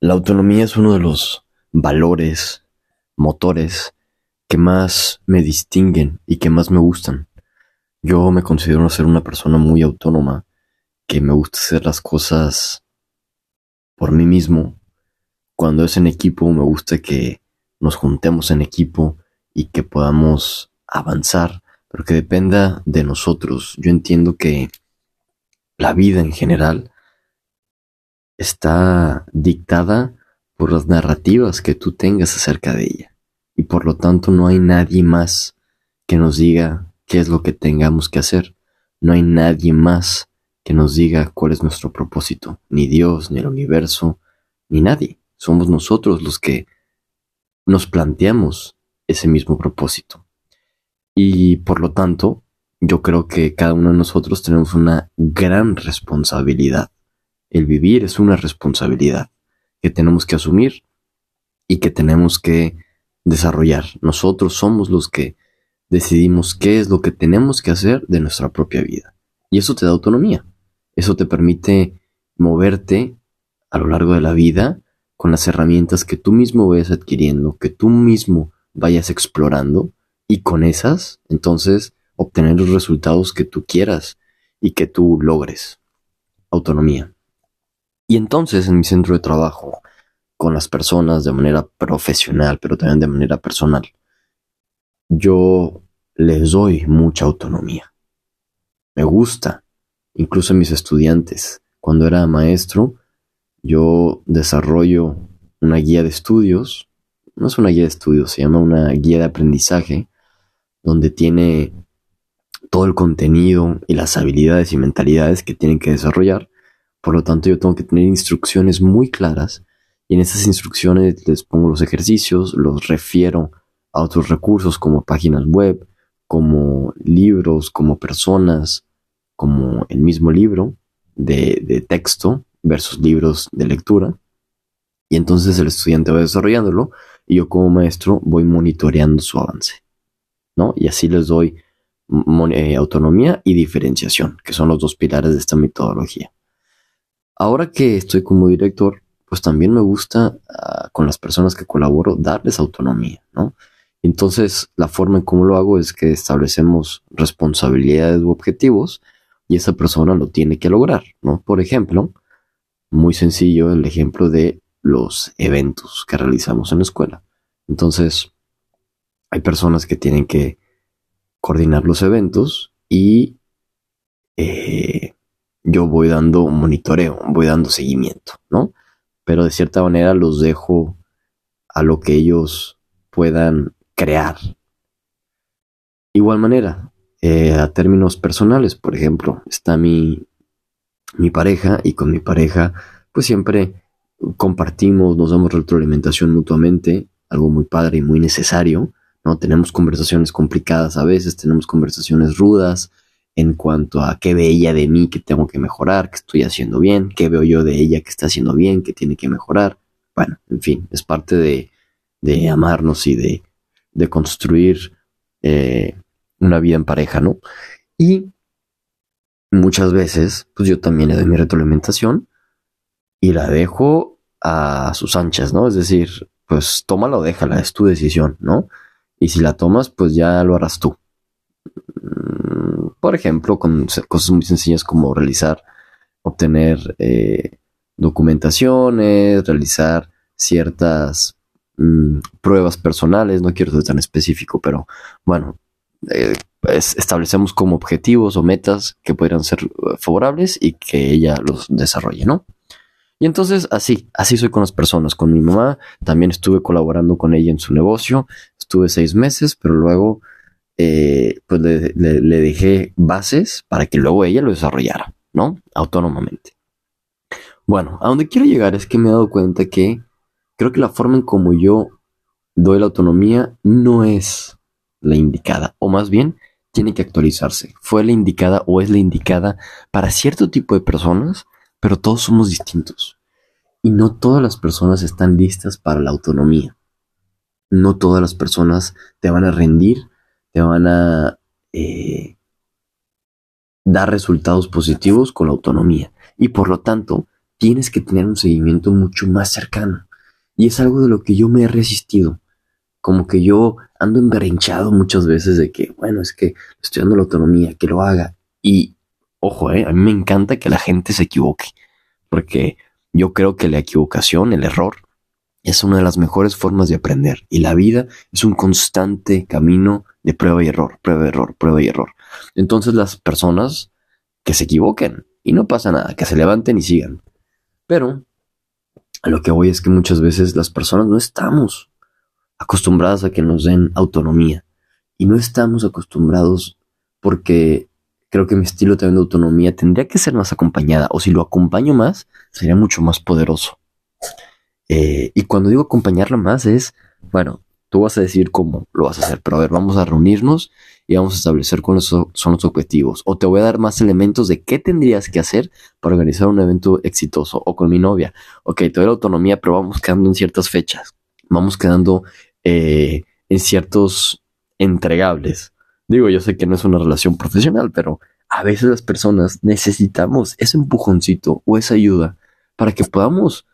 La autonomía es uno de los valores, motores que más me distinguen y que más me gustan. Yo me considero ser una persona muy autónoma, que me gusta hacer las cosas por mí mismo. Cuando es en equipo, me gusta que nos juntemos en equipo y que podamos avanzar, pero que dependa de nosotros. Yo entiendo que la vida en general está dictada por las narrativas que tú tengas acerca de ella. Y por lo tanto no hay nadie más que nos diga qué es lo que tengamos que hacer. No hay nadie más que nos diga cuál es nuestro propósito. Ni Dios, ni el universo, ni nadie. Somos nosotros los que nos planteamos ese mismo propósito. Y por lo tanto, yo creo que cada uno de nosotros tenemos una gran responsabilidad el vivir es una responsabilidad que tenemos que asumir y que tenemos que desarrollar. Nosotros somos los que decidimos qué es lo que tenemos que hacer de nuestra propia vida. Y eso te da autonomía. Eso te permite moverte a lo largo de la vida con las herramientas que tú mismo vayas adquiriendo, que tú mismo vayas explorando y con esas, entonces, obtener los resultados que tú quieras y que tú logres. Autonomía. Y entonces en mi centro de trabajo, con las personas de manera profesional, pero también de manera personal, yo les doy mucha autonomía. Me gusta. Incluso a mis estudiantes, cuando era maestro, yo desarrollo una guía de estudios. No es una guía de estudios, se llama una guía de aprendizaje, donde tiene todo el contenido y las habilidades y mentalidades que tienen que desarrollar por lo tanto, yo tengo que tener instrucciones muy claras y en esas instrucciones les pongo los ejercicios, los refiero a otros recursos como páginas web, como libros, como personas, como el mismo libro de, de texto versus libros de lectura. Y entonces el estudiante va desarrollándolo y yo como maestro voy monitoreando su avance. ¿no? Y así les doy eh, autonomía y diferenciación, que son los dos pilares de esta metodología. Ahora que estoy como director, pues también me gusta ah, con las personas que colaboro darles autonomía, ¿no? Entonces, la forma en cómo lo hago es que establecemos responsabilidades u objetivos y esa persona lo tiene que lograr, ¿no? Por ejemplo, muy sencillo el ejemplo de los eventos que realizamos en la escuela. Entonces, hay personas que tienen que coordinar los eventos y eh, yo voy dando monitoreo, voy dando seguimiento, ¿no? Pero de cierta manera los dejo a lo que ellos puedan crear. Igual manera, eh, a términos personales, por ejemplo, está mi, mi pareja y con mi pareja pues siempre compartimos, nos damos retroalimentación mutuamente, algo muy padre y muy necesario, ¿no? Tenemos conversaciones complicadas a veces, tenemos conversaciones rudas, en cuanto a qué ve ella de mí que tengo que mejorar, que estoy haciendo bien, qué veo yo de ella que está haciendo bien, que tiene que mejorar. Bueno, en fin, es parte de, de amarnos y de, de construir eh, una vida en pareja, ¿no? Y muchas veces, pues yo también le doy mi retroalimentación y la dejo a sus anchas, ¿no? Es decir, pues tómala o déjala, es tu decisión, ¿no? Y si la tomas, pues ya lo harás tú. Por ejemplo, con cosas muy sencillas como realizar, obtener eh, documentaciones, realizar ciertas mm, pruebas personales, no quiero ser tan específico, pero bueno, eh, establecemos como objetivos o metas que podrían ser eh, favorables y que ella los desarrolle, ¿no? Y entonces así, así soy con las personas. Con mi mamá también estuve colaborando con ella en su negocio, estuve seis meses, pero luego eh, pues le, dejé bases para que luego ella lo desarrollara, ¿no? Autónomamente. Bueno, a donde quiero llegar es que me he dado cuenta que creo que la forma en como yo doy la autonomía no es la indicada, o más bien tiene que actualizarse. Fue la indicada o es la indicada para cierto tipo de personas, pero todos somos distintos. Y no todas las personas están listas para la autonomía. No todas las personas te van a rendir te van a eh, dar resultados positivos con la autonomía. Y por lo tanto, tienes que tener un seguimiento mucho más cercano. Y es algo de lo que yo me he resistido. Como que yo ando emberrinchado muchas veces de que, bueno, es que estoy dando la autonomía, que lo haga. Y, ojo, eh, a mí me encanta que la gente se equivoque. Porque yo creo que la equivocación, el error, es una de las mejores formas de aprender. Y la vida es un constante camino de prueba y error, prueba y error, prueba y error. Entonces las personas que se equivoquen y no pasa nada, que se levanten y sigan. Pero a lo que voy es que muchas veces las personas no estamos acostumbradas a que nos den autonomía. Y no estamos acostumbrados porque creo que mi estilo también de autonomía tendría que ser más acompañada. O si lo acompaño más, sería mucho más poderoso. Eh, y cuando digo acompañarla más es, bueno, tú vas a decir cómo lo vas a hacer, pero a ver, vamos a reunirnos y vamos a establecer cuáles son los objetivos. O te voy a dar más elementos de qué tendrías que hacer para organizar un evento exitoso. O con mi novia. Ok, te doy la autonomía, pero vamos quedando en ciertas fechas. Vamos quedando eh, en ciertos entregables. Digo, yo sé que no es una relación profesional, pero a veces las personas necesitamos ese empujoncito o esa ayuda para que podamos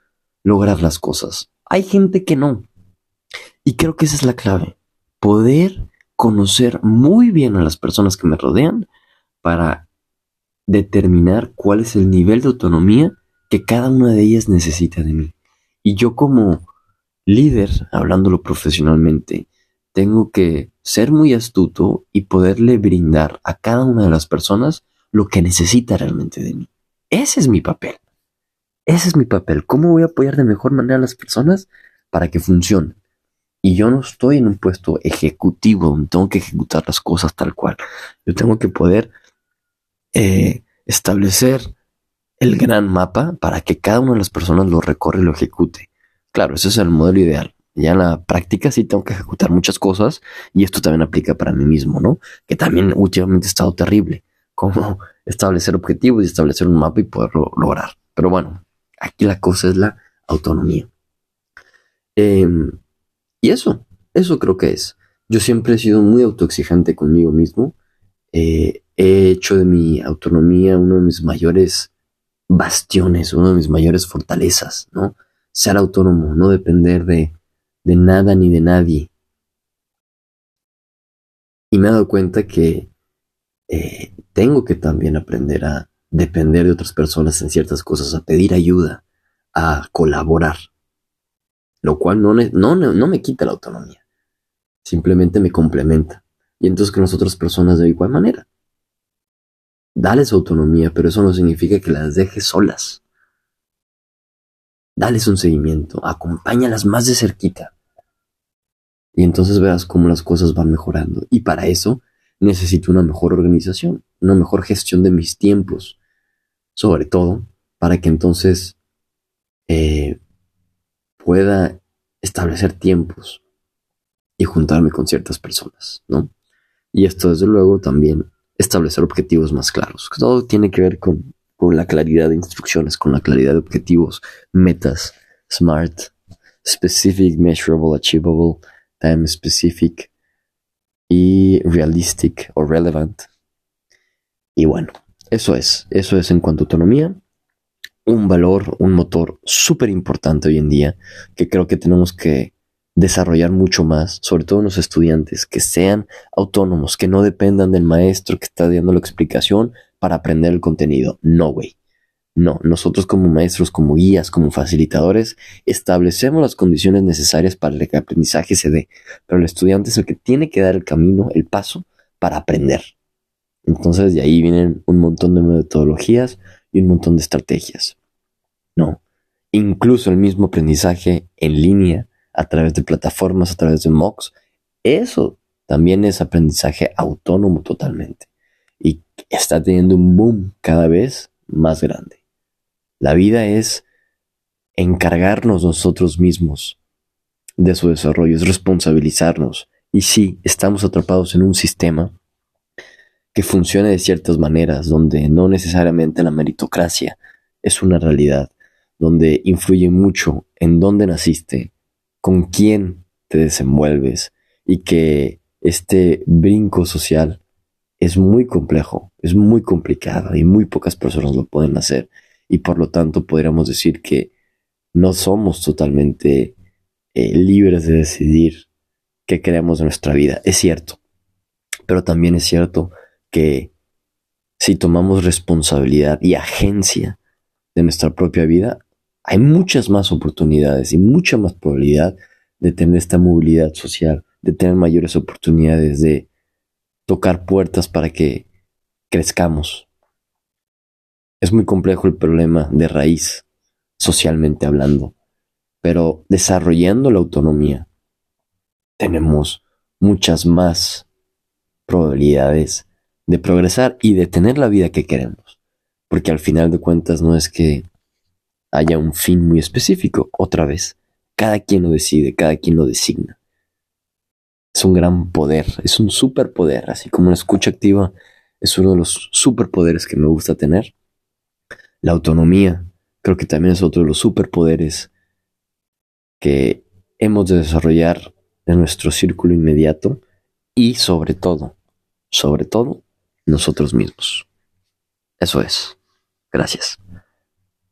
lograr las cosas. Hay gente que no. Y creo que esa es la clave. Poder conocer muy bien a las personas que me rodean para determinar cuál es el nivel de autonomía que cada una de ellas necesita de mí. Y yo como líder, hablándolo profesionalmente, tengo que ser muy astuto y poderle brindar a cada una de las personas lo que necesita realmente de mí. Ese es mi papel. Ese es mi papel. ¿Cómo voy a apoyar de mejor manera a las personas para que funcionen? Y yo no estoy en un puesto ejecutivo donde tengo que ejecutar las cosas tal cual. Yo tengo que poder eh, establecer el gran mapa para que cada una de las personas lo recorre y lo ejecute. Claro, ese es el modelo ideal. Ya en la práctica sí tengo que ejecutar muchas cosas y esto también aplica para mí mismo, ¿no? Que también últimamente ha estado terrible. Cómo establecer objetivos y establecer un mapa y poderlo lograr. Pero bueno, aquí la cosa es la autonomía. Eh, y eso, eso creo que es. Yo siempre he sido muy autoexigente conmigo mismo. Eh, he hecho de mi autonomía uno de mis mayores bastiones, uno de mis mayores fortalezas, ¿no? Ser autónomo, no depender de, de nada ni de nadie. Y me he dado cuenta que eh, tengo que también aprender a depender de otras personas en ciertas cosas, a pedir ayuda, a colaborar lo cual no, no, no me quita la autonomía, simplemente me complementa. Y entonces con las otras personas de igual manera. Dales autonomía, pero eso no significa que las dejes solas. Dales un seguimiento, acompáñalas más de cerquita. Y entonces verás cómo las cosas van mejorando. Y para eso necesito una mejor organización, una mejor gestión de mis tiempos. Sobre todo para que entonces eh, pueda establecer tiempos y juntarme con ciertas personas, ¿no? Y esto desde luego también establecer objetivos más claros. Todo tiene que ver con, con la claridad de instrucciones, con la claridad de objetivos, metas, SMART, specific, measurable, achievable, time specific y realistic o relevant. Y bueno, eso es, eso es en cuanto a autonomía un valor, un motor súper importante hoy en día que creo que tenemos que desarrollar mucho más, sobre todo en los estudiantes, que sean autónomos, que no dependan del maestro que está dando la explicación para aprender el contenido. No, güey. No, nosotros como maestros, como guías, como facilitadores, establecemos las condiciones necesarias para que el aprendizaje se dé, pero el estudiante es el que tiene que dar el camino, el paso para aprender. Entonces de ahí vienen un montón de metodologías, y un montón de estrategias. No, incluso el mismo aprendizaje en línea, a través de plataformas, a través de MOOCs, eso también es aprendizaje autónomo totalmente. Y está teniendo un boom cada vez más grande. La vida es encargarnos nosotros mismos de su desarrollo, es responsabilizarnos. Y sí, estamos atrapados en un sistema que funcione de ciertas maneras, donde no necesariamente la meritocracia es una realidad, donde influye mucho en dónde naciste, con quién te desenvuelves y que este brinco social es muy complejo, es muy complicado y muy pocas personas lo pueden hacer. y por lo tanto podríamos decir que no somos totalmente eh, libres de decidir qué queremos de nuestra vida. Es cierto, pero también es cierto que si tomamos responsabilidad y agencia de nuestra propia vida, hay muchas más oportunidades y mucha más probabilidad de tener esta movilidad social, de tener mayores oportunidades de tocar puertas para que crezcamos. Es muy complejo el problema de raíz, socialmente hablando, pero desarrollando la autonomía tenemos muchas más probabilidades de progresar y de tener la vida que queremos. Porque al final de cuentas no es que haya un fin muy específico, otra vez. Cada quien lo decide, cada quien lo designa. Es un gran poder, es un superpoder, así como la escucha activa es uno de los superpoderes que me gusta tener. La autonomía creo que también es otro de los superpoderes que hemos de desarrollar en nuestro círculo inmediato y sobre todo, sobre todo, nosotros mismos. Eso es. Gracias.